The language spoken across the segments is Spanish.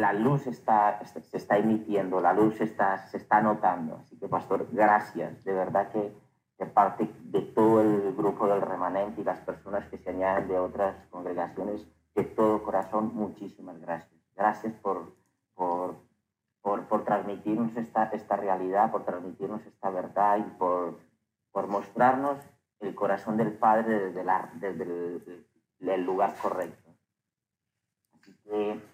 la luz está, se está emitiendo, la luz está, se está notando. Así que, pastor, gracias. De verdad que de parte de todo el grupo del remanente y las personas que se añaden de otras congregaciones, de todo corazón, muchísimas gracias. Gracias por, por, por, transmitirnos esta, esta realidad, por transmitirnos esta verdad y por, por mostrarnos el corazón del Padre desde, la, desde el lugar correcto.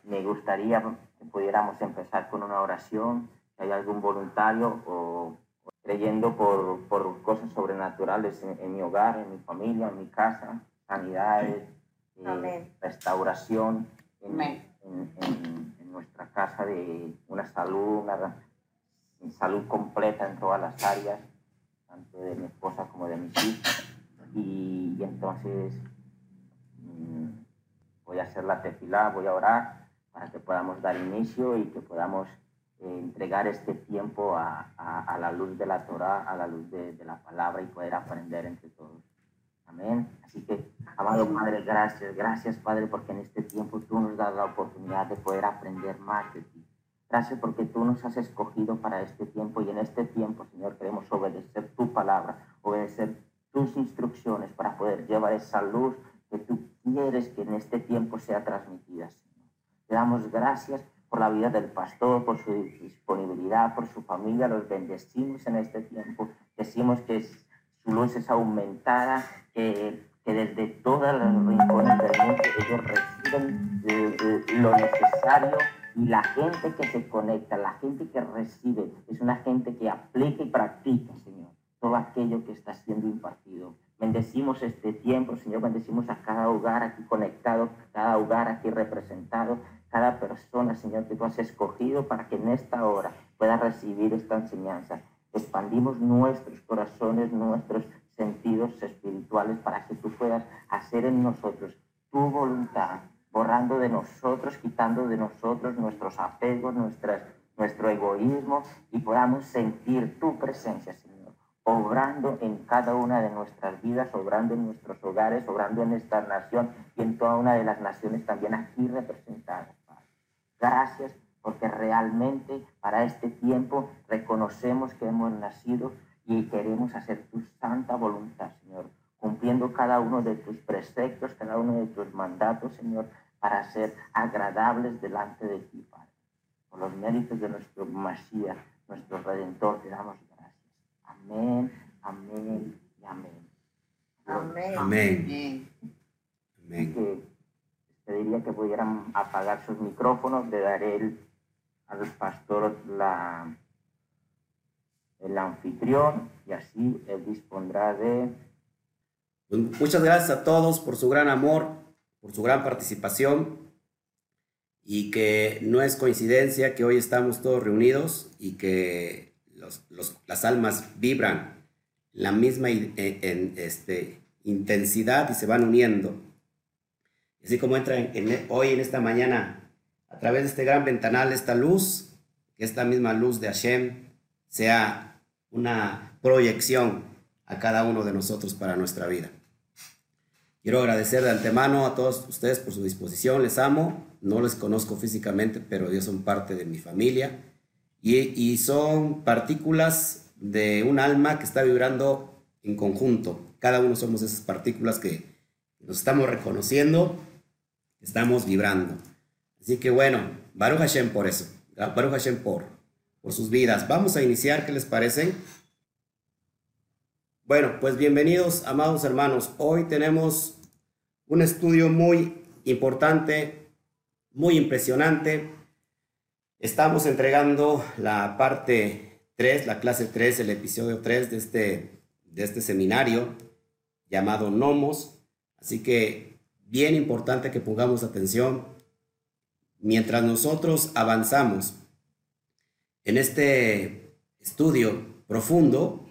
Me gustaría que pudiéramos empezar con una oración, si hay algún voluntario o, creyendo por, por, cosas sobrenaturales en, mi hogar, en mi familia, en mi casa, sanidades, eh, restauración en, en, nuestra casa de una salud, una salud completa en todas las áreas, tanto de mi esposa como de mis hijos. Y, y entonces voy a hacer la tefilá, voy a orar para que podamos dar inicio y que podamos eh, entregar este tiempo a, a, la luz de la Torah, a la luz de, de, la palabra y poder aprender entre todos. Amén. Así que, amado Padre, gracias, gracias Padre, porque en este tiempo tú nos das la oportunidad de poder aprender más de ti. Gracias porque tú nos has escogido para este tiempo y en este tiempo, Señor, queremos obedecer tu palabra, obedecer tus instrucciones para poder llevar esa luz que tú que en este tiempo sea transmitida, Señor. Te damos gracias por la vida del pastor, por su disponibilidad, por su familia. Los bendecimos en este tiempo. Decimos que su luz es aumentada, que, desde todas las rincones del mundo ellos reciben eh, lo necesario y la gente que se conecta, la gente que recibe, es una gente que aplica y practica, Señor, todo aquello que está siendo impartido. Bendecimos este tiempo, Señor, bendecimos a cada hogar aquí conectado, cada hogar aquí representado, cada persona, Señor, que tú has escogido para que en esta hora pueda recibir esta enseñanza. Expandimos nuestros corazones, nuestros sentidos espirituales para que tú puedas hacer en nosotros tu voluntad, borrando de nosotros, quitando de nosotros nuestros apegos, nuestras, nuestro egoísmo y podamos sentir tu presencia, Señor obrando en cada una de nuestras vidas, obrando en nuestros hogares, obrando en esta nación y en toda una de las naciones también aquí representadas. Gracias porque realmente para este tiempo reconocemos que hemos nacido y queremos hacer tu santa voluntad, Señor, cumpliendo cada uno de tus preceptos, cada uno de tus mandatos, Señor, para ser agradables delante de ti, Padre. Por los méritos de nuestro Mashiach, nuestro Redentor, te damos Amén, amén y amén. Amén. Amén. amén. Que pediría que pudieran apagar sus micrófonos, le daré el, al pastor la, el anfitrión y así él dispondrá de... Pues, muchas gracias a todos por su gran amor, por su gran participación y que no es coincidencia que hoy estamos todos reunidos y que las almas vibran la misma en, este, intensidad y se van uniendo. Así como entra en, hoy, en esta mañana, a través de este gran ventanal, esta luz, que esta misma luz de Hashem sea una proyección a cada uno de nosotros para nuestra vida. Quiero agradecer de antemano a todos ustedes por su disposición, les amo, no les conozco físicamente, pero ellos son parte de mi familia y, son partículas de un alma que está vibrando en conjunto. Cada uno somos esas partículas que nos estamos reconociendo, estamos vibrando. Así que bueno, Baruch Hashem por eso. Baruch Hashem por, por sus vidas. Vamos a iniciar, ¿qué les parece? Bueno, pues bienvenidos, amados hermanos. Hoy tenemos un estudio muy importante, muy impresionante Estamos entregando la parte 3, la clase 3, el episodio 3 de este, de este seminario llamado Nomos. Así que bien importante que pongamos atención. Mientras nosotros avanzamos en este estudio profundo,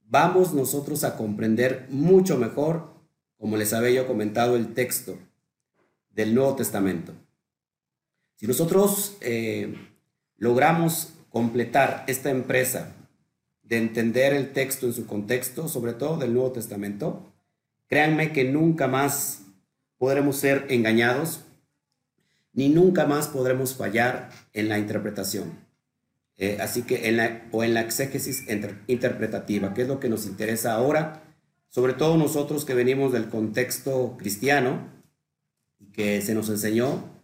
vamos nosotros a comprender mucho mejor, como les había yo comentado, el texto del Nuevo Testamento. Si nosotros eh, logramos completar esta empresa de entender el texto en su contexto, sobre todo del Nuevo Testamento, créanme que nunca más podremos ser engañados, ni nunca más podremos fallar en la interpretación. Eh, así que o en la exégesis interpretativa, que es lo que nos interesa ahora, sobre todo nosotros que venimos del contexto cristiano, que se nos enseñó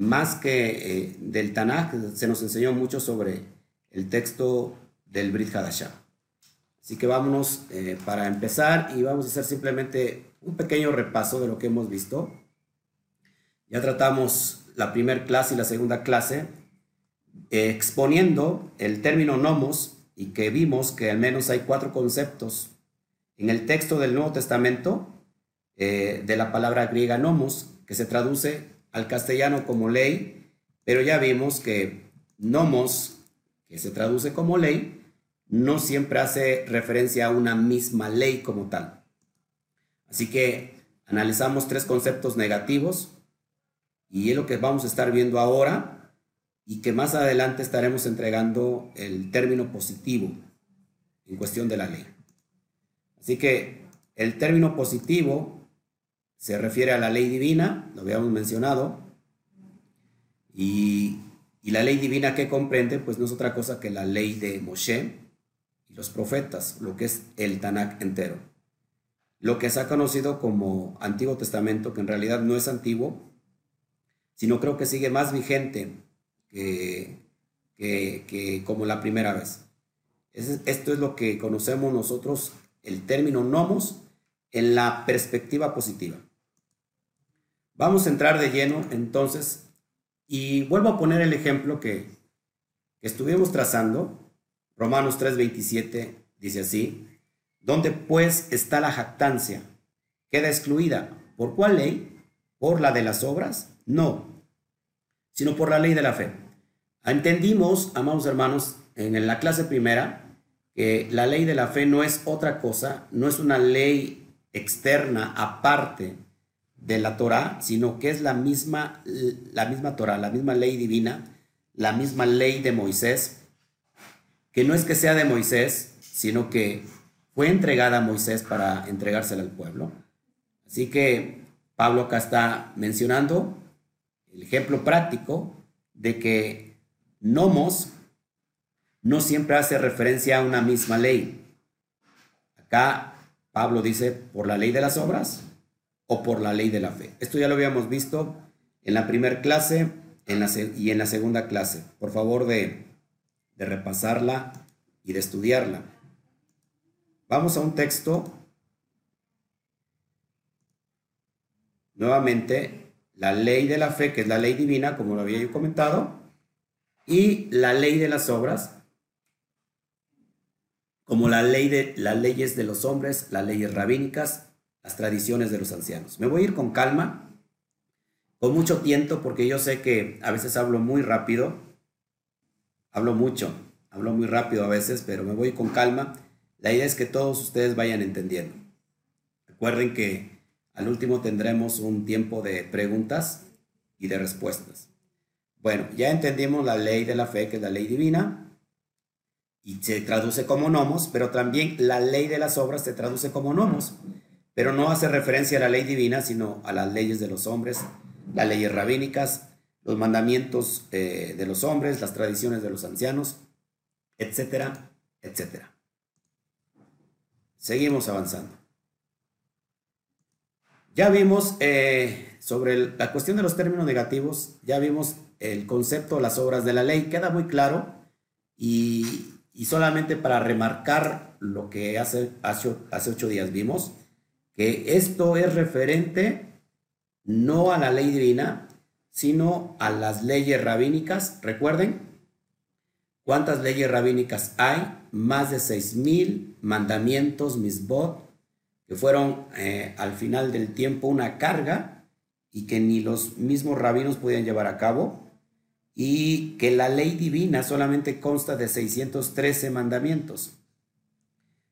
más que eh, del Tanakh, se nos enseñó mucho sobre el texto del Brit Hadashah. Así que vámonos eh, para empezar y vamos a hacer simplemente un pequeño repaso de lo que hemos visto. Ya tratamos la primera clase y la segunda clase eh, exponiendo el término nomos y que vimos que al menos hay cuatro conceptos en el texto del Nuevo Testamento de la palabra griega nomos que se traduce al castellano como ley, pero ya vimos que nomos, que se traduce como ley, no siempre hace referencia a una misma ley como tal. Así que analizamos tres conceptos negativos y es lo que vamos a estar viendo ahora y que más adelante estaremos entregando el término positivo en cuestión de la ley. Así que el término positivo se refiere a la ley divina, lo habíamos mencionado, y, la ley divina que comprende, pues no es otra cosa que la ley de Moshe y los profetas, lo que es el Tanakh entero. Lo que se ha conocido como Antiguo Testamento, que en realidad no es antiguo, sino creo que sigue más vigente que, que como la primera vez. Esto es lo que conocemos nosotros, el término nomos, en la perspectiva positiva. Vamos a entrar de lleno entonces y vuelvo a poner el ejemplo que, estuvimos trazando. Romanos 3:27 dice así, ¿dónde pues está la jactancia? Queda excluida. ¿Por cuál ley? ¿Por la de las obras? No, sino por la ley de la fe. Entendimos, amados hermanos, en la clase primera, que la ley de la fe no es otra cosa, no es una ley externa, aparte de la Torah, sino que es la misma, la misma Torah, la misma ley divina, la misma ley de Moisés, que no es que sea de Moisés, sino que fue entregada a Moisés para entregársela al pueblo. Así que Pablo acá está mencionando el ejemplo práctico de que nomos no siempre hace referencia a una misma ley. Acá Pablo dice por la ley de las obras o por la ley de la fe. Esto ya lo habíamos visto en la primera clase en la, y en la segunda clase. Por favor de, de repasarla y de estudiarla. Vamos a un texto. Nuevamente, la ley de la fe, que es la ley divina, como lo había yo comentado, y la ley de las obras, como la ley de las leyes de los hombres, las leyes rabínicas, las tradiciones de los ancianos. Me voy a ir con calma, con mucho tiento, porque yo sé que a veces hablo muy rápido, hablo mucho, hablo muy rápido a veces, pero me voy con calma. La idea es que todos ustedes vayan entendiendo. Recuerden que al último tendremos un tiempo de preguntas y de respuestas. Bueno, ya entendimos la ley de la fe, que es la ley divina, y se traduce como nomos, pero también la ley de las obras se traduce como nomos pero no hace referencia a la ley divina, sino a las leyes de los hombres, las leyes rabínicas, los mandamientos eh, de los hombres, las tradiciones de los ancianos, etcétera, etcétera. Seguimos avanzando. Ya vimos eh, sobre la cuestión de los términos negativos, ya vimos el concepto de las obras de la ley, queda muy claro y, solamente para remarcar lo que hace, hace, hace ocho días vimos, que esto es referente no a la ley divina, sino a las leyes rabínicas. Recuerden, ¿cuántas leyes rabínicas hay? Más de 6.000 mandamientos, misbot, que fueron eh, al final del tiempo una carga y que ni los mismos rabinos podían llevar a cabo, y que la ley divina solamente consta de 613 mandamientos.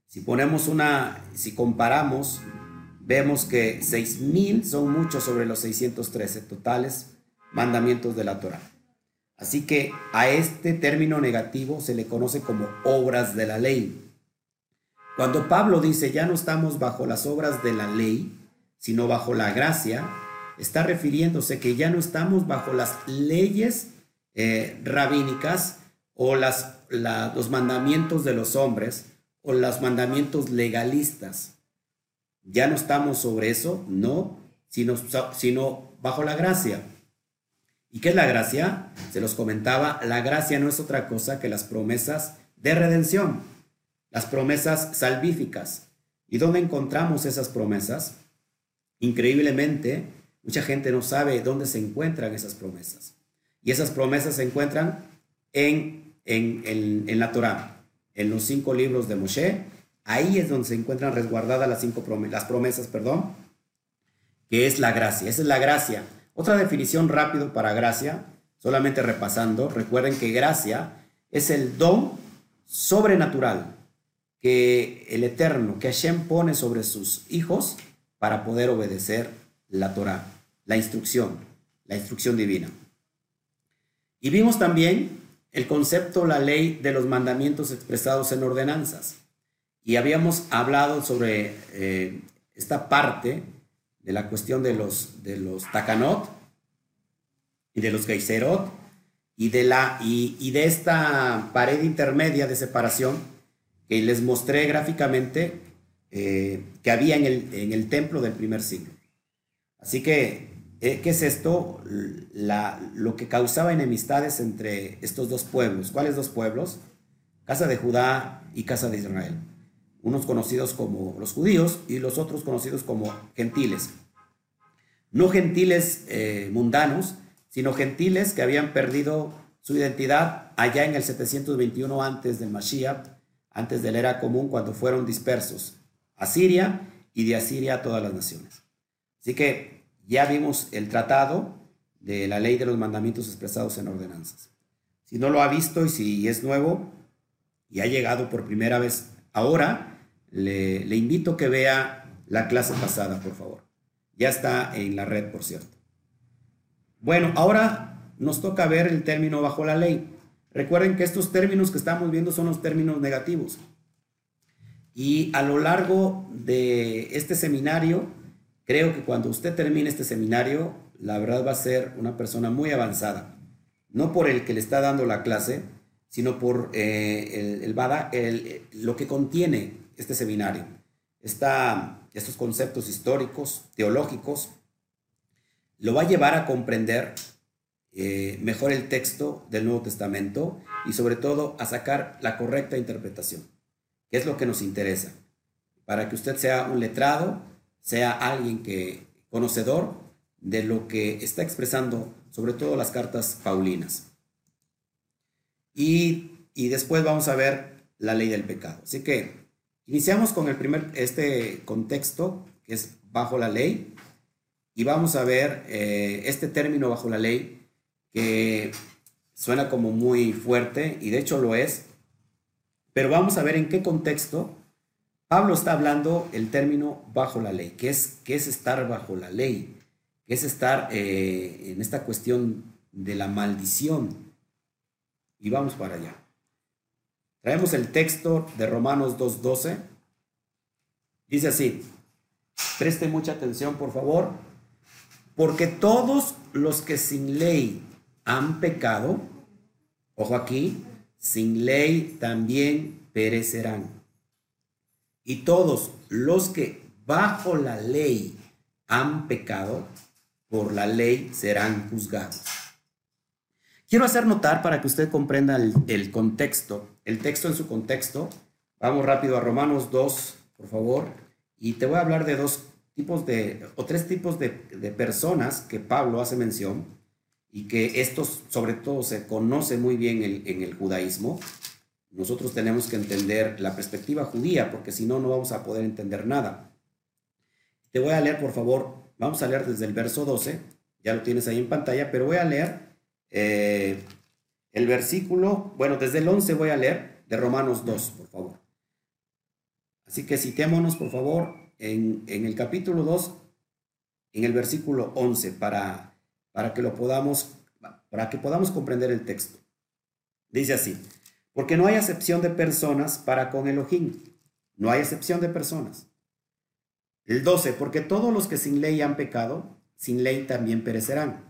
Si ponemos una, si comparamos vemos que 6.000 son muchos sobre los 613 totales mandamientos de la Torah. Así que a este término negativo se le conoce como obras de la ley. Cuando Pablo dice ya no estamos bajo las obras de la ley, sino bajo la gracia, está refiriéndose que ya no estamos bajo las leyes eh, rabínicas o las, los mandamientos de los hombres o los mandamientos legalistas. Ya no estamos sobre eso, no, sino, sino bajo la gracia. ¿Y qué es la gracia? Se los comentaba, la gracia no es otra cosa que las promesas de redención, las promesas salvíficas. ¿Y dónde encontramos esas promesas? Increíblemente, mucha gente no sabe dónde se encuentran esas promesas. Y esas promesas se encuentran en, en, la Torah, en los cinco libros de Moshe. Ahí es donde se encuentran resguardadas las, cinco promesas, perdón, que es la gracia. Esa es la gracia. Otra definición rápido para gracia, solamente repasando, recuerden que gracia es el don sobrenatural que el Eterno, que Hashem pone sobre sus hijos para poder obedecer la Torah, la instrucción, la instrucción divina. Y vimos también el concepto, la ley de los mandamientos expresados en ordenanzas. Y habíamos hablado sobre eh, esta parte de la cuestión de los, de los takanot y de los geiserot y de, la, y, de esta pared intermedia de separación que les mostré gráficamente eh, que había en el, en el, templo del primer siglo. Así que, eh, ¿qué es esto? Lo que causaba enemistades entre estos dos pueblos. ¿Cuáles dos pueblos? Casa de Judá y Casa de Israel unos conocidos como los judíos y los otros conocidos como gentiles. No gentiles eh, mundanos, sino gentiles que habían perdido su identidad allá en el 721 antes del Mashiach, antes de la era común, cuando fueron dispersos a Siria y de Asiria a todas las naciones. Así que ya vimos el tratado de la ley de los mandamientos expresados en ordenanzas. Si no lo ha visto y si es nuevo y ha llegado por primera vez ahora, le, invito a que vea la clase pasada, por favor. Ya está en la red, por cierto. Bueno, ahora nos toca ver el término bajo la ley. Recuerden que estos términos que estamos viendo son los términos negativos. Y a lo largo de este seminario, creo que cuando usted termine este seminario, la verdad va a ser una persona muy avanzada. No por el que le está dando la clase, sino por eh, el, el, lo que contiene este seminario. estos conceptos históricos, teológicos, lo va a llevar a comprender eh, mejor el texto del Nuevo Testamento y sobre todo a sacar la correcta interpretación, que es lo que nos interesa, para que usted sea un letrado, sea alguien que conocedor de lo que está expresando sobre todo las cartas paulinas. Y, después vamos a ver la ley del pecado. Así que iniciamos con el primer, este contexto, que es bajo la ley, y vamos a ver eh, este término bajo la ley, que suena como muy fuerte, y de hecho lo es, pero vamos a ver en qué contexto Pablo está hablando el término bajo la ley, que es, qué es estar bajo la ley, qué es estar eh, en esta cuestión de la maldición, y vamos para allá. Traemos el texto de Romanos 2.12. Dice así, preste mucha atención por favor, porque todos los que sin ley han pecado, ojo aquí, sin ley también perecerán. Y todos los que bajo la ley han pecado, por la ley serán juzgados. Quiero hacer notar para que usted comprenda el, contexto, el texto en su contexto. Vamos rápido a Romanos 2, por favor. Y te voy a hablar de dos tipos de, o tres tipos de, personas que Pablo hace mención y que estos sobre todo se conoce muy bien en el judaísmo. Nosotros tenemos que entender la perspectiva judía porque si no, no vamos a poder entender nada. Te voy a leer, por favor, vamos a leer desde el verso 12, ya lo tienes ahí en pantalla, pero voy a leer eh, el versículo, bueno, desde el 11 voy a leer de Romanos 2, por favor. Así que citémonos, por favor, en, el capítulo 2, en el versículo 11, para, para que lo podamos, para que podamos comprender el texto. Dice así, porque no hay acepción de personas para con Elohim, no hay excepción de personas. El 12, porque todos los que sin ley han pecado, sin ley también perecerán.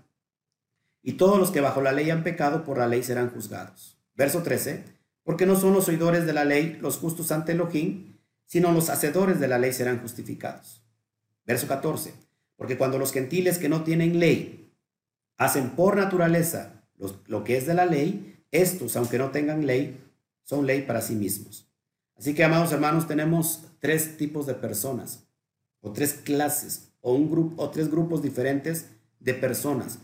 Y todos los que bajo la ley han pecado por la ley serán juzgados. Verso 13, porque no son los oidores de la ley los justos ante Elohim, sino los hacedores de la ley serán justificados. Verso 14, porque cuando los gentiles que no tienen ley hacen por naturaleza lo que es de la ley, estos, aunque no tengan ley, son ley para sí mismos. Así que, amados hermanos, tenemos tres tipos de personas, o tres clases, o, un grupo, o tres grupos diferentes de personas.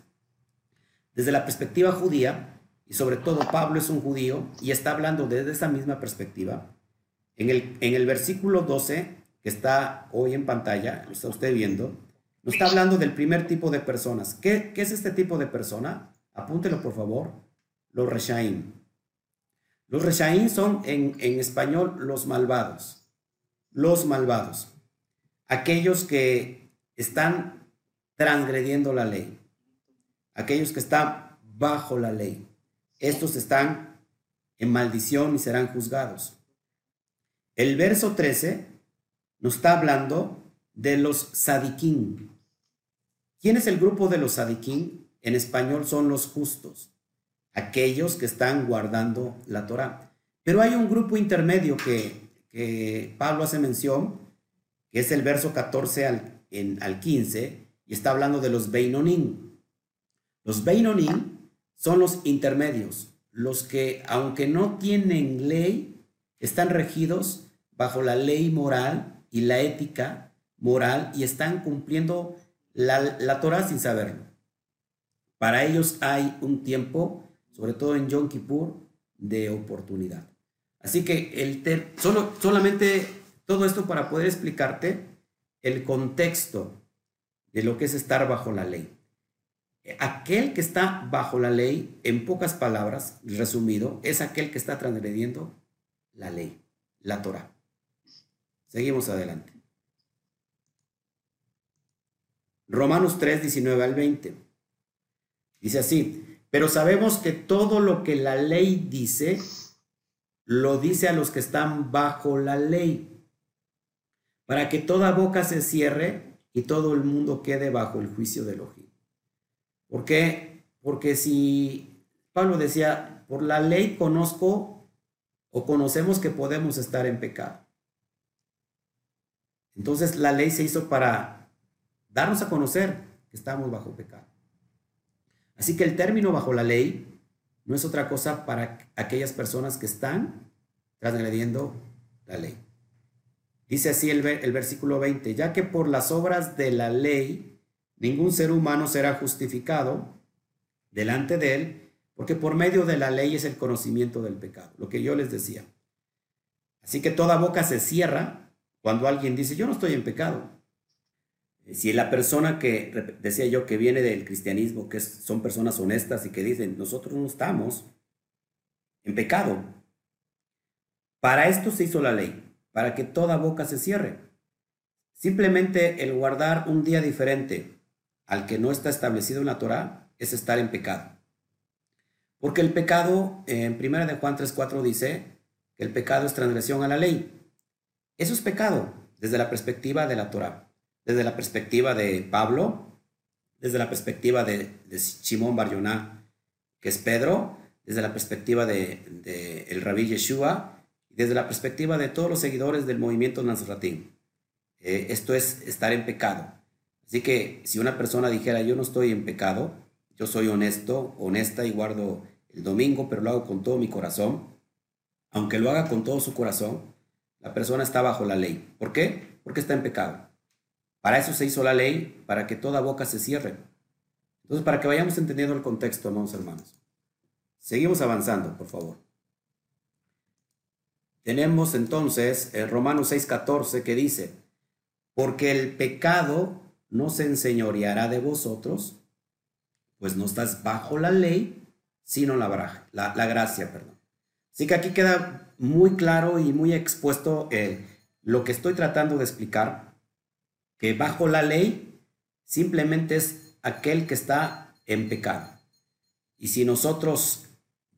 Desde la perspectiva judía, y sobre todo Pablo es un judío y está hablando desde esa misma perspectiva, en el, en el versículo 12, que está hoy en pantalla, lo está usted viendo, nos está hablando del primer tipo de personas. ¿Qué, qué es este tipo de persona? Apúntelo, por favor. Los Reshaim. Los Reshaim son en, en español los malvados. Los malvados. Aquellos que están transgrediendo la ley. Aquellos que están bajo la ley. Estos están en maldición y serán juzgados. El verso 13 nos está hablando de los sadiquín. ¿Quién es el grupo de los sadiquín? En español son los justos, aquellos que están guardando la Torah. Pero hay un grupo intermedio que, Pablo hace mención, que es el verso 14 al, en, al 15, y está hablando de los Beinonim. Los Beinonim son los intermedios, los que, aunque no tienen ley, están regidos bajo la ley moral y la ética moral y están cumpliendo la, la Torah sin saberlo. Para ellos hay un tiempo, sobre todo en Yom Kippur, de oportunidad. Así que el solo, solamente todo esto para poder explicarte el contexto de lo que es estar bajo la ley. Aquel que está bajo la ley, en pocas palabras, resumido, es aquel que está transgrediendo la ley, la Torah. Seguimos adelante. Romanos 3, 19 al 20. Dice así, pero sabemos que todo lo que la ley dice, lo dice a los que están bajo la ley, para que toda boca se cierre y todo el mundo quede bajo el juicio de Elohim. ¿Por qué? Porque si Pablo decía, por la ley conozco o conocemos que podemos estar en pecado. Entonces la ley se hizo para darnos a conocer que estamos bajo pecado. Así que el término bajo la ley no es otra cosa para aquellas personas que están transgrediendo la ley. Dice así el, el, versículo 20, ya que por las obras de la ley ningún ser humano será justificado delante de él, porque por medio de la ley es el conocimiento del pecado, lo que yo les decía. Así que toda boca se cierra cuando alguien dice, yo no estoy en pecado. Si la persona que, decía yo, que viene del cristianismo, que son personas honestas y que dicen, nosotros no estamos en pecado. Para esto se hizo la ley, para que toda boca se cierre. Simplemente el guardar un día diferente al que no está establecido en la Torah es estar en pecado. Porque el pecado, en 1 de Juan 3.4 dice que el pecado es transgresión a la ley. Eso es pecado desde la perspectiva de la Torah, desde la perspectiva de Pablo, desde la perspectiva de, de Shimon Bar que es Pedro, desde la perspectiva de, el rabí Yeshua, desde la perspectiva de todos los seguidores del movimiento Nazratim. Eh, esto es estar en pecado. Así que si una persona dijera, yo no estoy en pecado, yo soy honesto, honesta y guardo el domingo, pero lo hago con todo mi corazón, aunque lo haga con todo su corazón, la persona está bajo la ley. ¿Por qué? Porque está en pecado. Para eso se hizo la ley, para que toda boca se cierre. Entonces, para que vayamos entendiendo el contexto, amados hermanos. Seguimos avanzando, por favor. Tenemos entonces el Romanos 6:14 que dice, porque el pecado no se enseñoreará de vosotros, pues no estás bajo la ley, sino la, gracia, perdón. Así que aquí queda muy claro y muy expuesto eh, lo que estoy tratando de explicar, que bajo la ley simplemente es aquel que está en pecado. Y si nosotros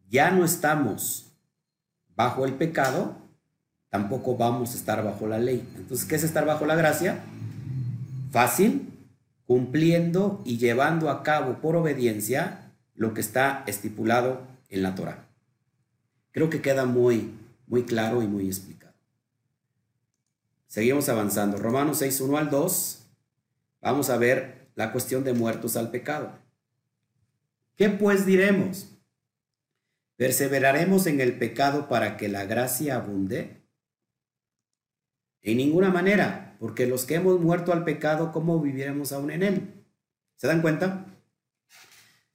ya no estamos bajo el pecado, tampoco vamos a estar bajo la ley. Entonces, ¿qué es estar bajo la gracia? Fácil, cumpliendo y llevando a cabo por obediencia lo que está estipulado en la Torah. Creo que queda muy, muy claro y muy explicado. Seguimos avanzando. Romanos 6, 1 al 2. Vamos a ver la cuestión de muertos al pecado. ¿Qué pues diremos? ¿Perseveraremos en el pecado para que la gracia abunde? En ninguna manera, porque los que hemos muerto al pecado, ¿cómo viviremos aún en él? ¿Se dan cuenta?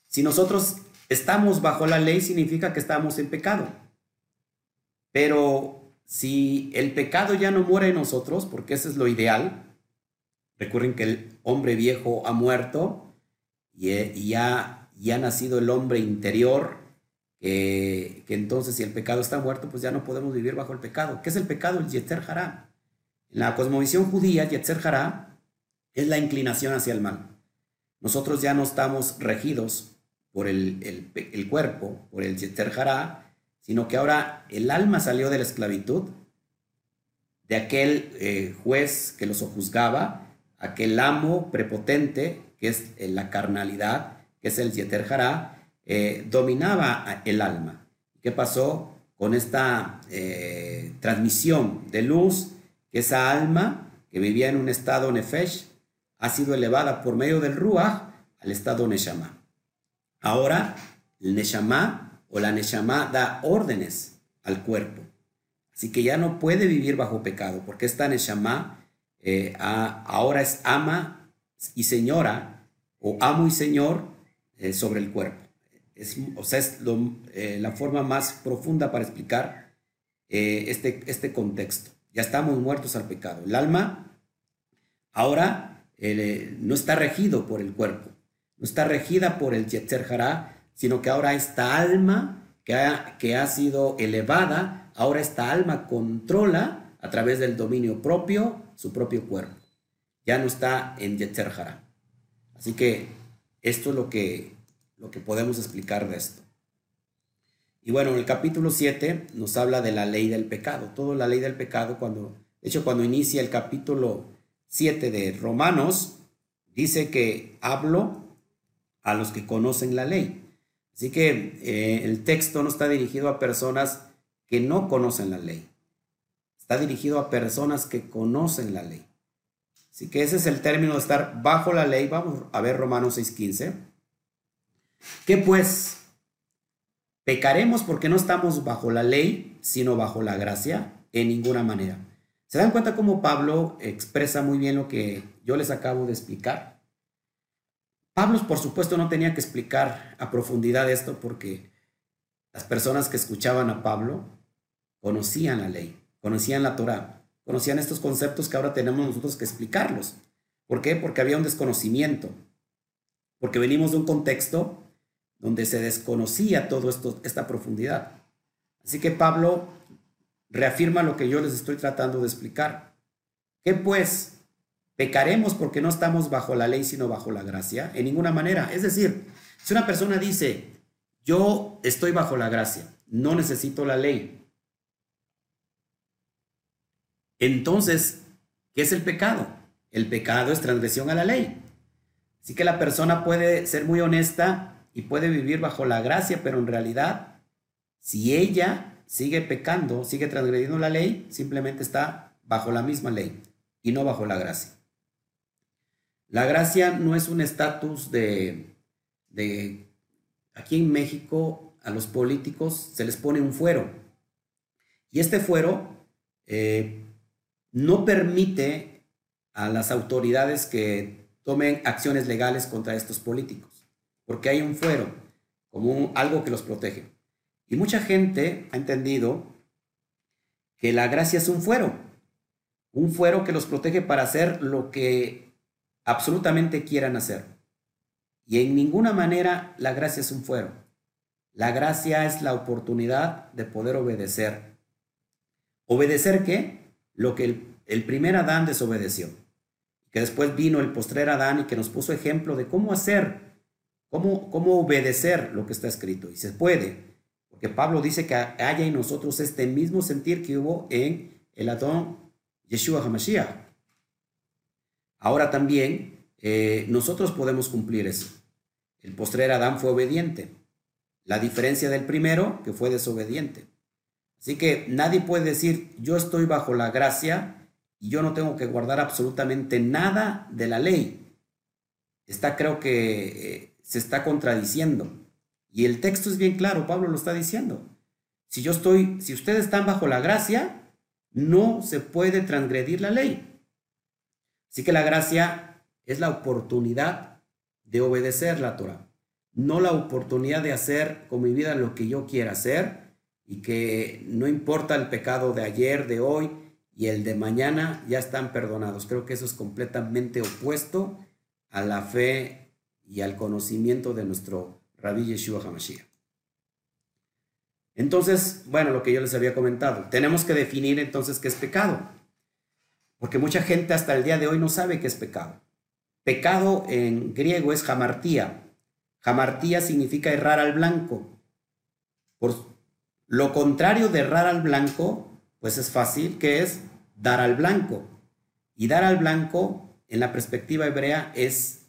Si nosotros estamos bajo la ley, significa que estamos en pecado. Pero si el pecado ya no muere en nosotros, porque eso es lo ideal, recuerden que el hombre viejo ha muerto y, ya, ha nacido el hombre interior, que entonces si el pecado está muerto, pues ya no podemos vivir bajo el pecado. ¿Qué es el pecado? El Yetzer Hará. En la cosmovisión judía, Yetzer Hará es la inclinación hacia el mal. Nosotros ya no estamos regidos por el, cuerpo, por el Yetzer Hará, sino que ahora el alma salió de la esclavitud, de aquel eh, juez que los juzgaba, aquel amo prepotente, que es eh, la carnalidad, que es el Yeter eh, dominaba el alma. ¿Qué pasó con esta transmisión de luz? Que esa alma que vivía en un estado nefesh ha sido elevada por medio del ruach al estado neshama. Ahora, el neshama o la Neshama da órdenes al cuerpo. Así que ya no puede vivir bajo pecado, porque esta Neshama eh, ahora es ama y señora, o amo y señor eh, sobre el cuerpo. Es, o sea, es eh, la forma más profunda para explicar este, este contexto. Ya estamos muertos al pecado. El alma ahora no está regido por el cuerpo, no está regida por el Yetzer Hará, sino que ahora esta alma que ha, que ha sido elevada, ahora esta alma controla a través del dominio propio su propio cuerpo. Ya no está en Yetzer. Así que esto es lo que, lo que podemos explicar de esto. Y bueno, el capítulo 7 nos habla de la ley del pecado. Toda la ley del pecado, cuando, de hecho, cuando inicia el capítulo 7 de Romanos, dice que hablo a los que conocen la ley. Así que eh, el texto no está dirigido a personas que no conocen la ley. Está dirigido a personas que conocen la ley. Así que ese es el término de estar bajo la ley. Vamos a ver Romanos 6:15. ¿Qué pues? ¿Pecaremos porque no estamos bajo la ley, sino bajo la gracia? En ninguna manera. ¿Se dan cuenta cómo Pablo expresa muy bien lo que yo les acabo de explicar? Pablo, por supuesto, no tenía que explicar a profundidad esto porque las personas que escuchaban a Pablo conocían la ley, conocían la Torah, conocían estos conceptos que ahora tenemos nosotros que explicarlos. ¿Por qué? Porque había un desconocimiento, porque venimos de un contexto donde se desconocía esto, esta profundidad. Así que Pablo reafirma lo que yo les estoy tratando de explicar. ¿Qué pues? ¿Pecaremos porque no estamos bajo la ley sino bajo la gracia? En ninguna manera. Es decir, si una persona dice, yo estoy bajo la gracia, no necesito la ley, entonces, ¿qué es el pecado? El pecado es transgresión a la ley. Así que la persona puede ser muy honesta y puede vivir bajo la gracia, pero en realidad, si ella sigue pecando, sigue transgrediendo la ley, simplemente está bajo la misma ley y no bajo la gracia. La gracia no es un estatus de, aquí en México a los políticos se les pone un fuero. Y este fuero eh, no permite a las autoridades que tomen acciones legales contra estos políticos, porque hay un fuero, como algo que los protege. Y mucha gente ha entendido que la gracia es un fuero, un fuero que los protege para hacer lo que absolutamente quieran hacer. Y en ninguna manera la gracia es un fuero. La gracia es la oportunidad de poder obedecer. ¿Obedecer qué? Lo que el, el primer Adán desobedeció. Que después vino el postrer Adán y que nos puso ejemplo de cómo hacer, cómo, cómo obedecer lo que está escrito. Y se puede, porque Pablo dice que haya en nosotros este mismo sentir que hubo en el Adón Yeshua HaMashiach. Ahora también eh, nosotros podemos cumplir eso. El postrer Adán fue obediente. La diferencia del primero, que fue desobediente. Así que nadie puede decir, yo estoy bajo la gracia y yo no tengo que guardar absolutamente nada de la ley. Está, creo que eh, se está contradiciendo. Y el texto es bien claro, Pablo lo está diciendo. Si yo estoy, si ustedes están bajo la gracia, no se puede transgredir la ley. Así que la gracia es la oportunidad de obedecer la Torah, no la oportunidad de hacer con mi vida lo que yo quiera hacer y que no importa el pecado de ayer, de hoy y el de mañana, ya están perdonados. Creo que eso es completamente opuesto a la fe y al conocimiento de nuestro Rabbi Yeshua HaMashiach. Entonces, bueno, lo que yo les había comentado, tenemos que definir entonces qué es pecado, porque mucha gente hasta el día de hoy no sabe qué es pecado. Pecado en griego es jamartía. Jamartía significa errar al blanco. Por lo contrario de errar al blanco, pues es fácil, que es dar al blanco. Y dar al blanco, en la perspectiva hebrea, es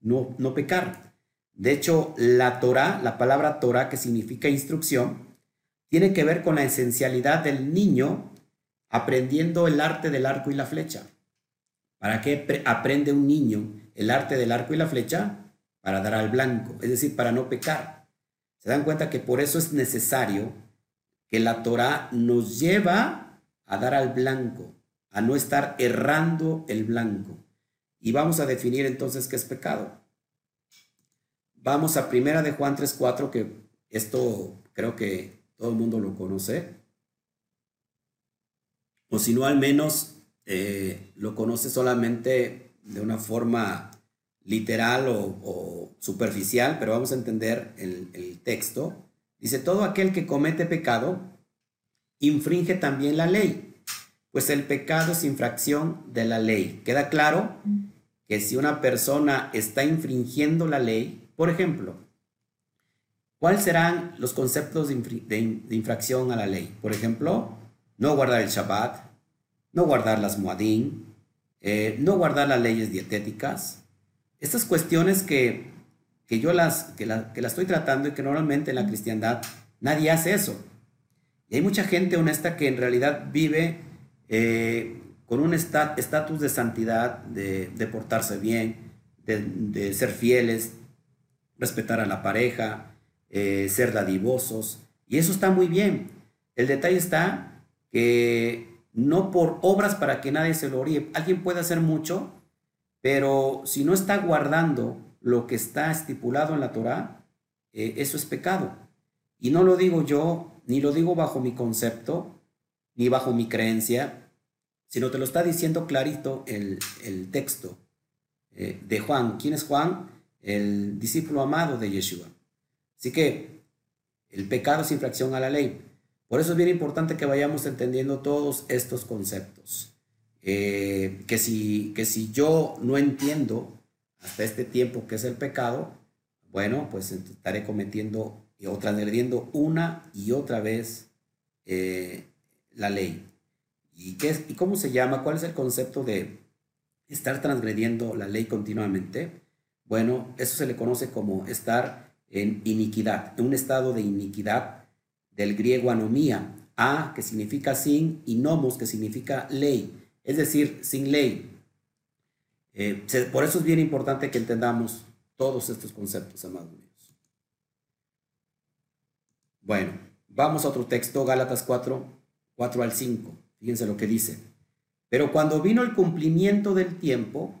no, no pecar. De hecho, la Torah, la palabra Torah que significa instrucción, tiene que ver con la esencialidad del niño aprendiendo el arte del arco y la flecha. ¿Para qué aprende un niño el arte del arco y la flecha? Para dar al blanco, es decir, para no pecar. Se dan cuenta que por eso es necesario que la Torah nos lleva a dar al blanco, a no estar errando el blanco. Y vamos a definir entonces qué es pecado. Vamos a primera de Juan 3.4, que esto creo que todo el mundo lo conoce. O si no, al menos eh, lo conoce solamente de una forma literal o, superficial, pero vamos a entender el, el texto. Dice, todo aquel que comete pecado infringe también la ley, pues el pecado es infracción de la ley. ¿Queda claro? Que si una persona está infringiendo la ley, por ejemplo, ¿cuáles serán los conceptos de, infracción a la ley? Por ejemplo, no guardar el Shabbat, no guardar las Muadín, eh, no guardar las leyes dietéticas. Estas cuestiones que, yo las, que, la, estoy tratando y que normalmente en la cristiandad nadie hace eso. Y hay mucha gente honesta que en realidad vive eh, con un estatus de santidad, de, portarse bien, de, de, ser fieles, respetar a la pareja, eh, ser dadivosos, y eso está muy bien. El detalle está que no por obras para que nadie se lo oríe. Alguien puede hacer mucho, pero si no está guardando lo que está estipulado en la Torah, eh, eso es pecado. Y no lo digo yo, ni lo digo bajo mi concepto, ni bajo mi creencia, sino te lo está diciendo clarito el, texto eh, de Juan. ¿Quién es Juan? el discípulo amado de Yeshua. Así que el pecado es infracción a la ley. Por eso es bien importante que vayamos entendiendo todos estos conceptos. Eh, que, si, que si yo no entiendo hasta este tiempo qué es el pecado, bueno, pues estaré cometiendo o transgrediendo una y otra vez eh, la ley. ¿Y, qué es, ¿Y cómo se llama? ¿Cuál es el concepto de estar transgrediendo la ley continuamente? Bueno, eso se le conoce como estar en iniquidad, en un estado de iniquidad del griego anomía, a que significa sin y nomos que significa ley, es decir, sin ley. Eh, por eso es bien importante que entendamos todos estos conceptos, amados míos. Bueno, vamos a otro texto, Gálatas 4, 4 al 5. Fíjense lo que dice. Pero cuando vino el cumplimiento del tiempo,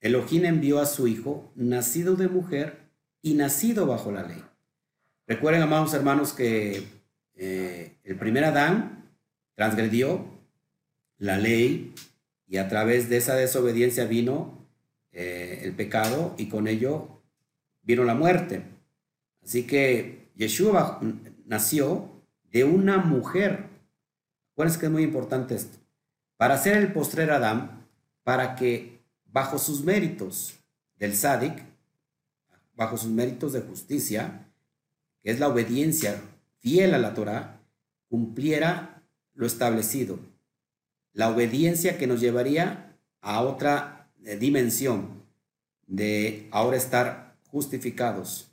Elohim envió a su hijo, nacido de mujer y nacido bajo la ley. Recuerden, amados hermanos, que eh, el primer Adán transgredió la ley y a través de esa desobediencia vino eh, el pecado y con ello vino la muerte. Así que Yeshua nació de una mujer. Acuérdense que es muy importante esto. Para ser el postrer Adán, para que bajo sus méritos del sádic, bajo sus méritos de justicia, que es la obediencia fiel a la Torah, cumpliera lo establecido. La obediencia que nos llevaría a otra eh, dimensión de ahora estar justificados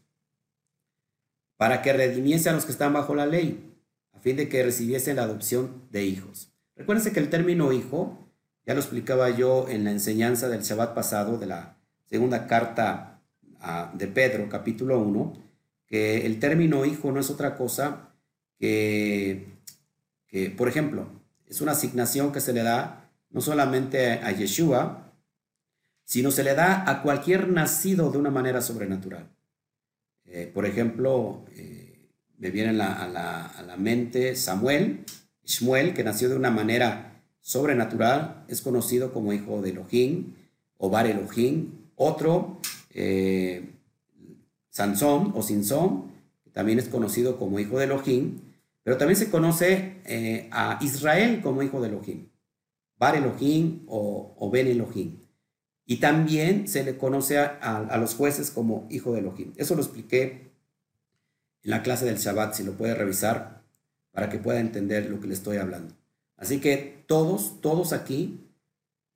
para que redimiese a los que están bajo la ley, fin de que recibiesen la adopción de hijos. Recuérdense que el término hijo, ya lo explicaba yo en la enseñanza del Shabbat pasado de la segunda carta de Pedro, capítulo 1, que el término hijo no es otra cosa que, que, por ejemplo, es una asignación que se le da no solamente a Yeshua, sino se le da a cualquier nacido de una manera sobrenatural. Eh, por ejemplo, eh, me viene a, la, mente Samuel, Shmuel, que nació de una manera sobrenatural, es conocido como hijo de Elohim o Bar Elohim. Otro, eh, Sansón o Sinsón, que también es conocido como hijo de Elohim, pero también se conoce a Israel como hijo de Elohim, Bar Elohim o, o Ben Elohim. Y también se le conoce a, los jueces como hijo de Elohim. Eso lo expliqué en la clase del Shabbat, si lo puede revisar, para que pueda entender lo que le estoy hablando. Así que todos, todos aquí,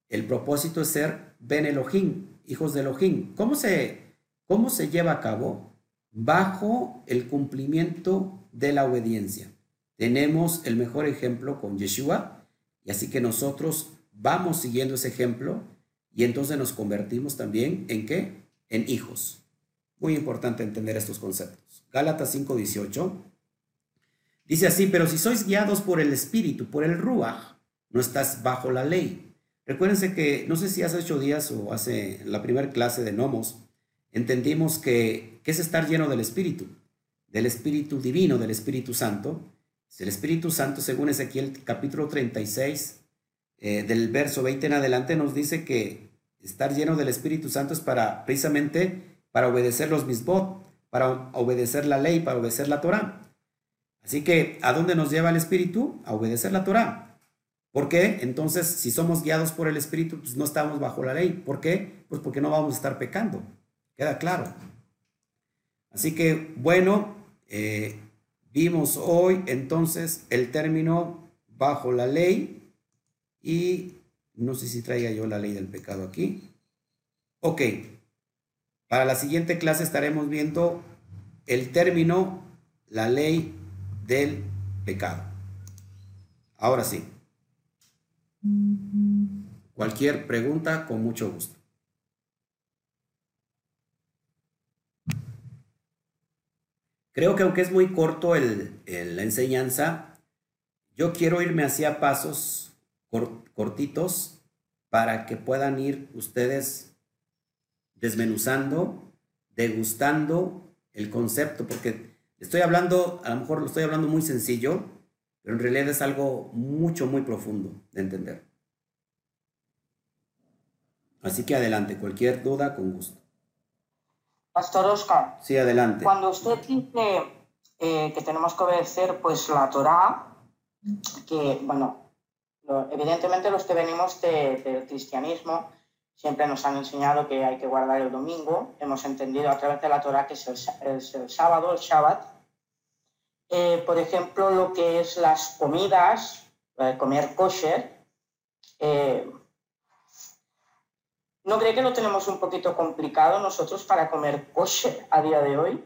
el propósito es ser Ben Elohim, hijos de Elohim. ¿Cómo se, cómo se lleva a cabo? Bajo el cumplimiento de la obediencia. Tenemos el mejor ejemplo con Yeshua, y así que nosotros vamos siguiendo ese ejemplo y entonces nos convertimos también en qué? En hijos. Muy importante entender estos conceptos. Gálatas 5:18 dice así, pero si sois guiados por el Espíritu, por el Ruach, no estás bajo la ley. Recuérdense que, no sé si hace ocho días o hace la primera clase de Nomos, entendimos que, es estar lleno del Espíritu, del Espíritu Divino, del Espíritu Santo. El Espíritu Santo, según Ezequiel capítulo 36, eh, del verso 20 en adelante, nos dice que estar lleno del Espíritu Santo es para precisamente para obedecer los misbot, para obedecer la ley, para obedecer la Torah. Así que, ¿a dónde nos lleva el Espíritu? A obedecer la Torah. ¿Por qué? Entonces, si somos guiados por el Espíritu, pues no estamos bajo la ley. ¿Por qué? Pues porque no vamos a estar pecando. Queda claro. Así que, bueno, eh, vimos hoy entonces el término bajo la ley y no sé si traiga yo la ley del pecado aquí. Ok. Para la siguiente clase estaremos viendo el término, la ley del pecado. Ahora sí. Cualquier pregunta, con mucho gusto. Creo que aunque es muy corto la enseñanza, yo quiero irme hacia pasos cortitos para que puedan ir ustedes desmenuzando, degustando el concepto, porque estoy hablando, a lo mejor lo estoy hablando muy sencillo, pero en realidad es algo mucho, muy profundo de entender. Así que adelante, cualquier duda, con gusto. Pastor Oscar. Sí, adelante. Cuando usted dice eh, que tenemos que obedecer pues la Torah, que bueno, evidentemente los que venimos del cristianismo siempre nos han enseñado que hay que guardar el domingo. Hemos entendido a través de la Torah que es el, sábado, el Shabbat. Eh, por ejemplo, lo que es las comidas, comer kosher. Eh, ¿No cree que lo tenemos un poquito complicado nosotros para comer kosher a día de hoy?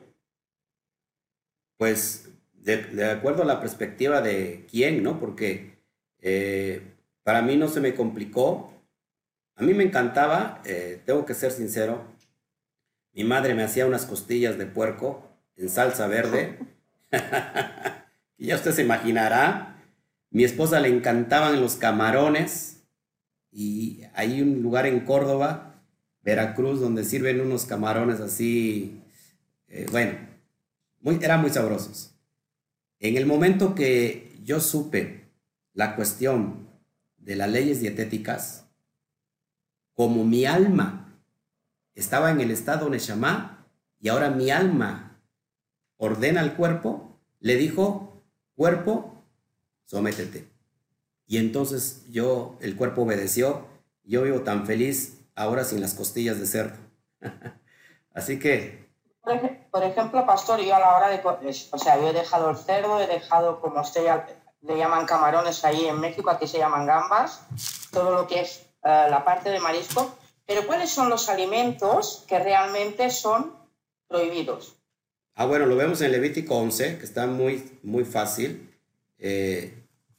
Pues de, de acuerdo a la perspectiva de quién, ¿no? Porque eh, para mí no se me complicó. A mí me encantaba, eh, tengo que ser sincero. Mi madre me hacía unas costillas de puerco en salsa verde. y ya usted se imaginará. Mi esposa le encantaban los camarones. Y hay un lugar en Córdoba, Veracruz, donde sirven unos camarones así, eh, bueno, muy, eran muy sabrosos. En el momento que yo supe la cuestión de las leyes dietéticas, como mi alma estaba en el estado Neshama y ahora mi alma ordena al cuerpo, le dijo, cuerpo, sométete. Y entonces yo, el cuerpo obedeció, yo vivo tan feliz ahora sin las costillas de cerdo. Así que... Por ejemplo, pastor, yo a la hora de... O sea, yo he dejado el cerdo, he dejado, como usted ya le llaman camarones ahí en México, aquí se llaman gambas, todo lo que es eh, la parte de marisco, Pero ¿cuáles son los alimentos que realmente son prohibidos? Ah, bueno, lo vemos en Levítico 11, que está muy, muy fácil. Eh,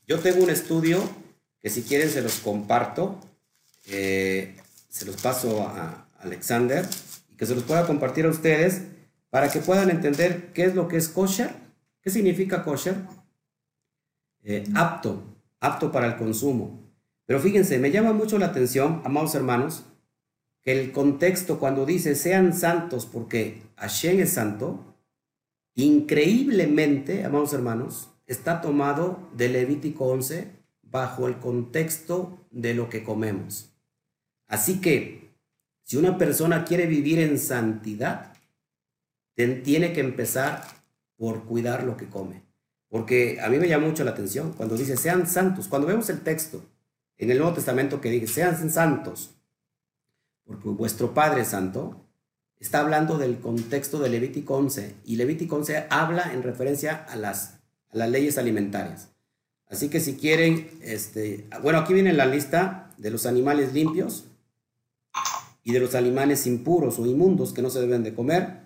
yo tengo un estudio que si quieren se los comparto, eh, se los paso a Alexander y que se los pueda compartir a ustedes para que puedan entender qué es lo que es kosher, qué significa kosher, eh, apto, apto para el consumo. Pero fíjense, me llama mucho la atención, amados hermanos, que el contexto cuando dice sean santos porque Hashem es santo, increíblemente, amados hermanos, está tomado de Levítico 11 bajo el contexto de lo que comemos. Así que, si una persona quiere vivir en santidad, tiene que empezar por cuidar lo que come. Porque a mí me llama mucho la atención cuando dice sean santos. Cuando vemos el texto en el Nuevo Testamento que dice sean santos, porque vuestro Padre santo, está hablando del contexto de Levítico 11. Y Levítico 11 habla en referencia a las, las leyes alimentarias. Así que si quieren, este, bueno, aquí viene la lista de los animales limpios y de los animales impuros o inmundos que no se deben de comer.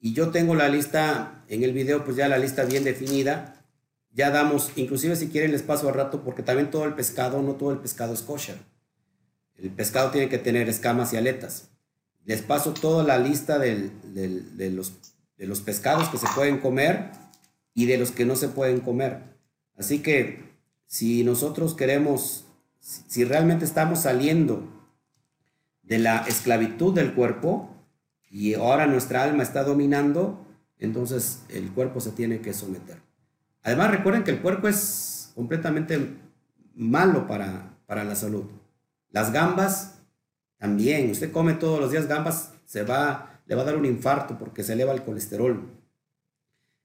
Y yo tengo la lista en el video, pues ya la lista bien definida. Ya damos, inclusive si quieren les paso al rato, porque también todo el pescado, no todo el pescado es kosher. El pescado tiene que tener escamas y aletas. Les paso toda la lista de, los, de los pescados que se pueden comer y de los que no se pueden comer. Así que si nosotros queremos, si realmente estamos saliendo de la esclavitud del cuerpo y ahora nuestra alma está dominando, entonces el cuerpo se tiene que someter. Además, recuerden que el cuerpo es completamente malo para, para la salud. Las gambas también. Usted come todos los días gambas, se va, le va a dar un infarto porque se eleva el colesterol.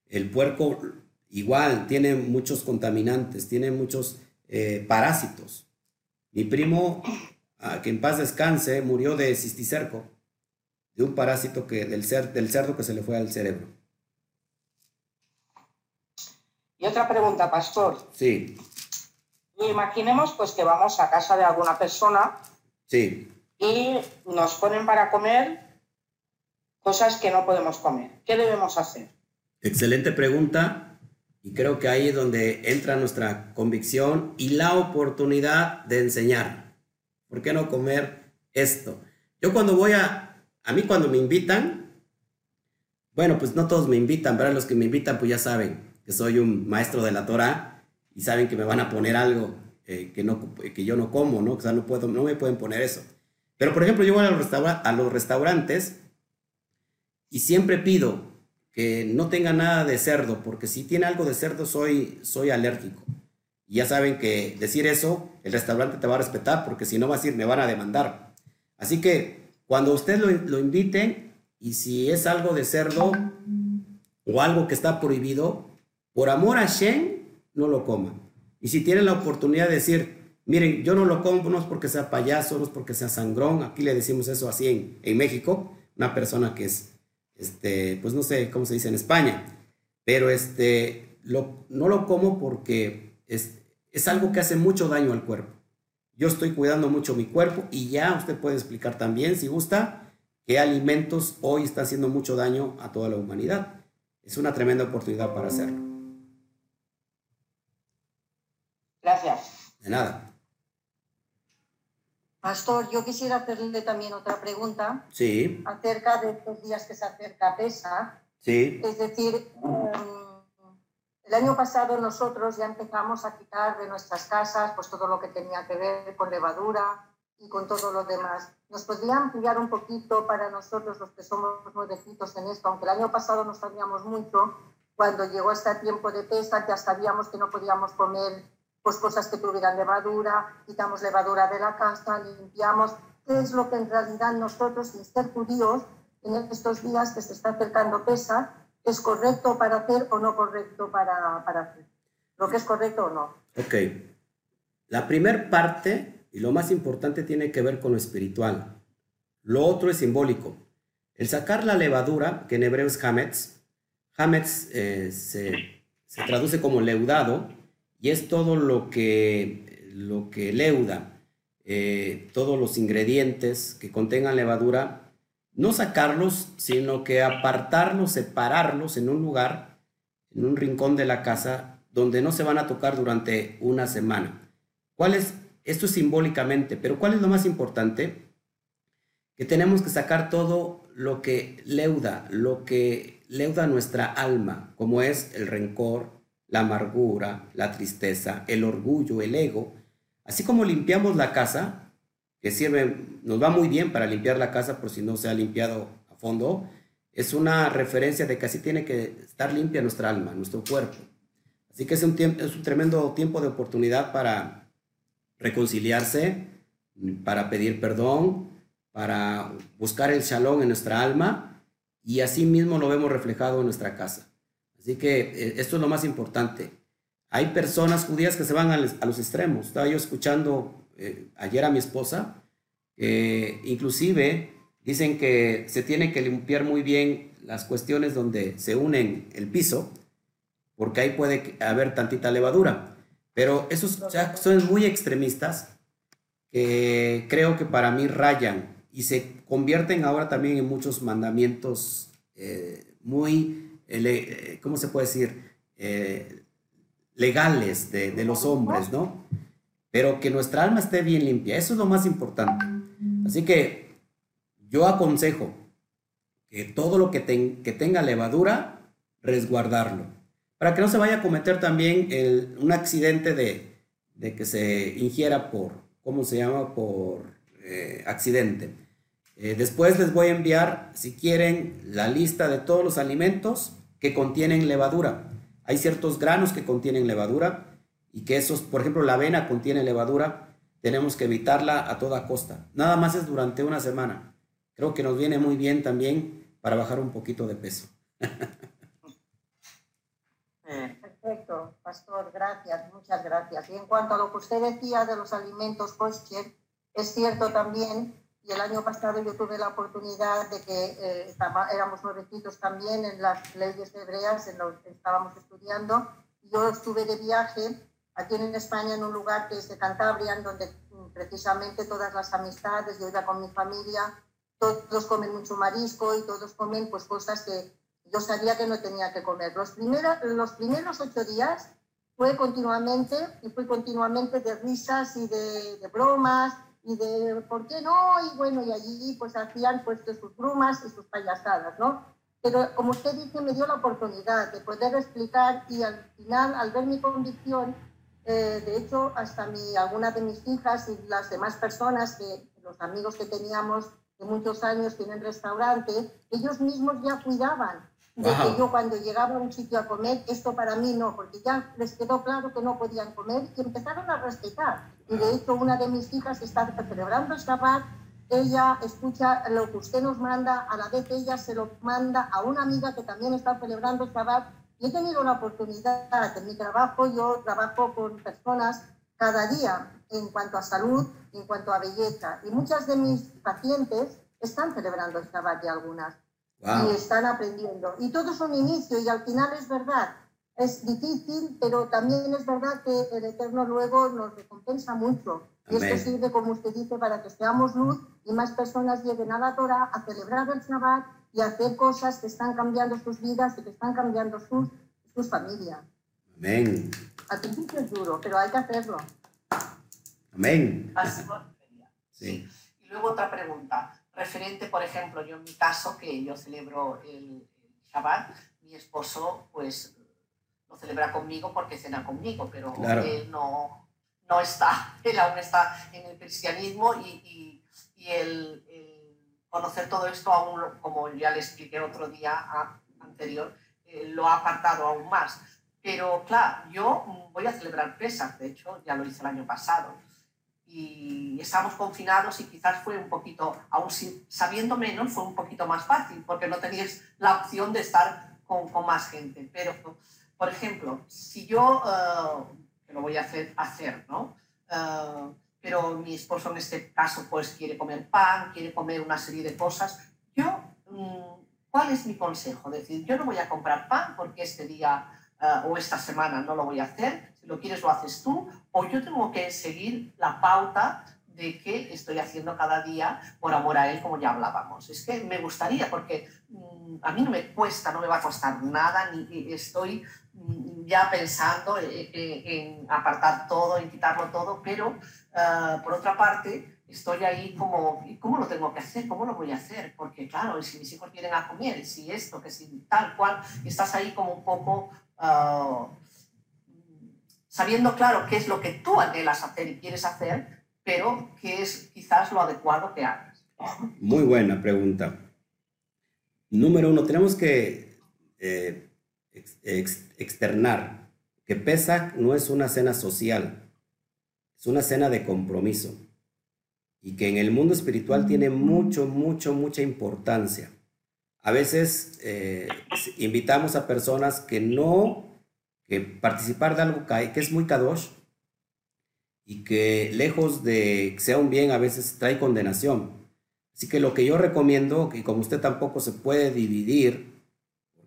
El puerco igual tiene muchos contaminantes, tiene muchos eh, parásitos. Mi primo, que en paz descanse, murió de cisticerco, de un parásito que, del, del cerdo que se le fue al cerebro. Y otra pregunta, pastor. Sí. Imaginemos pues que vamos a casa de alguna persona. Sí. Y nos ponen para comer cosas que no podemos comer. ¿Qué debemos hacer? Excelente pregunta. Y creo que ahí es donde entra nuestra convicción y la oportunidad de enseñar. ¿Por qué no comer esto? Yo cuando voy a, a mí cuando me invitan, bueno, pues no todos me invitan, pero los que me invitan pues ya saben que soy un maestro de la Torah y saben que me van a poner algo eh, que, no, que yo no como, ¿no? O sea, no, puedo, no me pueden poner eso. Pero por ejemplo, yo voy a los, a los restaurantes y siempre pido que no tenga nada de cerdo, porque si tiene algo de cerdo soy, soy alérgico. Y ya saben que decir eso, el restaurante te va a respetar, porque si no va a decir, me van a demandar. Así que cuando usted lo, lo inviten, y si es algo de cerdo o algo que está prohibido, por amor a Shen, no lo coma. Y si tiene la oportunidad de decir, miren, yo no lo como, no es porque sea payaso, no es porque sea sangrón, aquí le decimos eso así en, en México, una persona que es este, pues no sé cómo se dice en España, pero este, lo, no lo como porque es, es algo que hace mucho daño al cuerpo. Yo estoy cuidando mucho mi cuerpo y ya usted puede explicar también, si gusta, qué alimentos hoy están haciendo mucho daño a toda la humanidad. Es una tremenda oportunidad para hacerlo. Gracias. De nada. Pastor, yo quisiera hacerle también otra pregunta. Sí. Acerca de estos días que se acerca PESA. Sí. Es decir, em, el año pasado nosotros ya empezamos a quitar de nuestras casas pues todo lo que tenía que ver con levadura y con todo lo demás. ¿Nos podría ampliar un poquito para nosotros los que somos nuevecitos en esto? Aunque el año pasado no sabíamos mucho, cuando llegó este tiempo de PESA ya sabíamos que no podíamos comer pues cosas que tuvieran levadura, quitamos levadura de la casa, limpiamos. ¿Qué es lo que en realidad nosotros, sin ser judíos, en estos días que se está acercando pesa, es correcto para hacer o no correcto para, para hacer? ¿Lo que es correcto o no? Ok. La primera parte y lo más importante tiene que ver con lo espiritual. Lo otro es simbólico. El sacar la levadura, que en hebreo es hametz, hametz eh, se, se traduce como leudado, y es todo lo que, lo que leuda. eh, todos los ingredientes que contengan levadura, no sacarlos, sino que apartarlos, separarlos en un lugar, en un rincón de la casa, donde no se van a tocar durante una semana. ¿Cuál es? Esto es simbólicamente, pero ¿cuál es lo más importante? Que tenemos que sacar todo lo que leuda, lo que leuda nuestra alma, como es el rencor, la amargura, la tristeza, el orgullo, el ego. Así como limpiamos la casa, que sirve, nos va muy bien para limpiar la casa por si no se ha limpiado a fondo, es una referencia de que así tiene que estar limpia nuestra alma, nuestro cuerpo. Así que es un, es un tremendo tiempo de oportunidad para reconciliarse, para pedir perdón, para buscar el shalom en nuestra alma y así mismo lo vemos reflejado en nuestra casa. Así que eh, esto es lo más importante. Hay personas judías que se van a, los extremos. Estaba yo escuchando eh, ayer a mi esposa, que inclusive dicen que se tiene que limpiar muy bien las cuestiones donde se unen el piso, porque ahí puede haber tantita levadura. Pero esos son muy extremistas que creo que para mí rayan y se convierten ahora también en muchos mandamientos eh, muy, eh, ¿cómo se puede decir? Eh, legales de, de, los hombres, ¿no? Pero que nuestra alma esté bien limpia, eso es lo más importante. Así que yo aconsejo que todo lo que, que tenga levadura, resguardarlo, para que no se vaya a cometer también el, un accidente de, de, que se ingiera por, ¿cómo se llama? Por accidente. Eh, después les voy a enviar, si quieren, la lista de todos los alimentos que contienen levadura. Hay ciertos granos que contienen levadura y que esos, por ejemplo, la avena contiene levadura. Tenemos que evitarla a toda costa. Nada más es durante una semana. Creo que nos viene muy bien también para bajar un poquito de peso. Perfecto, pastor, gracias, muchas gracias. Y en cuanto a lo que usted decía de los alimentos kosher, es cierto también y el año pasado yo tuve la oportunidad de que eh, éramos nuevecitos también en las leyes hebreas, en los que estábamos estudiando. Yo estuve de viaje aquí en España, en un lugar que es de Cantabria, en donde mm, precisamente todas las amistades, yo iba con mi familia, todos comen mucho marisco y todos comen pues cosas que yo sabía que no tenía que comer. Los, primeros, los primeros ocho días fue continuamente, y fue continuamente de risas y de, de bromas, y de por qué no, y bueno, y allí pues hacían pues sus brumas y sus payasadas, ¿no? Pero como usted dice, me dio la oportunidad de poder explicar y al final, al ver mi convicción, eh, de hecho, hasta mi, algunas de mis hijas y las demás personas, que los amigos que teníamos de muchos años tienen restaurante, ellos mismos ya cuidaban de que yo cuando llegaba a un sitio a comer, esto para mí no, porque ya les quedó claro que no podían comer y empezaron a respetar. Y de hecho una de mis hijas está celebrando el Shabbat, ella escucha lo que usted nos manda, a la vez ella se lo manda a una amiga que también está celebrando el Shabbat. Y he tenido la oportunidad en mi trabajo, yo trabajo con personas cada día en cuanto a salud, en cuanto a belleza. Y muchas de mis pacientes están celebrando el Shabbat de algunas y están aprendiendo. Y todo es un inicio y al final es verdad. Es difícil, pero también es verdad que el Eterno luego nos recompensa mucho. Y esto sirve, como usted dice, para que seamos luz y más personas lleguen a la Torah a celebrar el Shabbat y a hacer cosas que están cambiando sus vidas y que están cambiando sus, sus familias. Amén. Al principio es duro, pero hay que hacerlo. Amén. Sí. Y luego otra pregunta referente, por ejemplo, yo en mi caso, que yo celebro el, Shabbat, mi esposo pues lo celebra conmigo porque cena conmigo, pero él no, no está, él aún está en el cristianismo y, y, y el, conocer todo esto aún, como ya le expliqué otro día anterior, eh, lo ha apartado aún más. Pero claro, yo voy a celebrar Pesach, de hecho ya lo hice el año pasado y estamos confinados y quizás fue un poquito, aún sabiendo menos, fue un poquito más fácil porque no tenías la opción de estar con, con más gente. Pero, por ejemplo, si yo, lo voy a hacer, ¿no? Uh, pero mi esposo en este caso pues quiere comer pan, quiere comer una serie de cosas, yo, um, ¿cuál es mi consejo? Decir, yo no voy a comprar pan porque este día uh, o esta semana no lo voy a hacer, si lo quieres lo haces tú, o yo tengo que seguir la pauta de que estoy haciendo cada día por amor a Él, como ya hablábamos. Es que me gustaría, porque mm, a mí no me cuesta, no me va a costar nada, ni estoy mm, ya pensando eh, eh, en, apartar todo, en quitarlo todo, pero ah, por otra parte estoy ahí como, ¿cómo lo tengo que hacer? ¿Cómo lo voy a hacer? Porque claro, si mis hijos vienen a comer, si esto, que si tal cual, estás ahí como un poco... Ah, sabiendo claro qué es lo que tú anhelas hacer y quieres hacer, pero qué es quizás lo adecuado que hagas. Muy buena pregunta. Número uno, tenemos que eh, externar que PESAC no es una cena social, es una cena de compromiso y que en el mundo espiritual tiene mucho, mucho, mucha importancia. A veces eh, invitamos a personas que no que participar de algo que es muy kadosh y que lejos de que sea un bien a veces trae condenación. Así que lo que yo recomiendo, que como usted tampoco se puede dividir,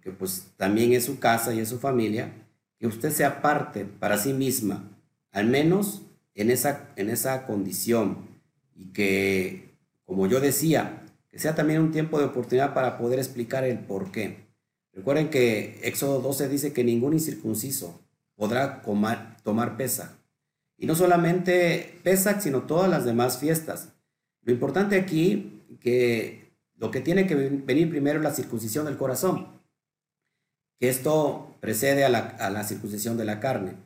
porque pues también es su casa y es su familia, que usted sea parte para sí misma, al menos en esa, en esa condición y que, como yo decía, que sea también un tiempo de oportunidad para poder explicar el por qué. Recuerden que Éxodo 12 dice que ningún incircunciso podrá tomar pesa. Y no solamente Pesach, sino todas las demás fiestas. Lo importante aquí, que lo que tiene que venir primero es la circuncisión del corazón, que esto precede a la, a la circuncisión de la carne.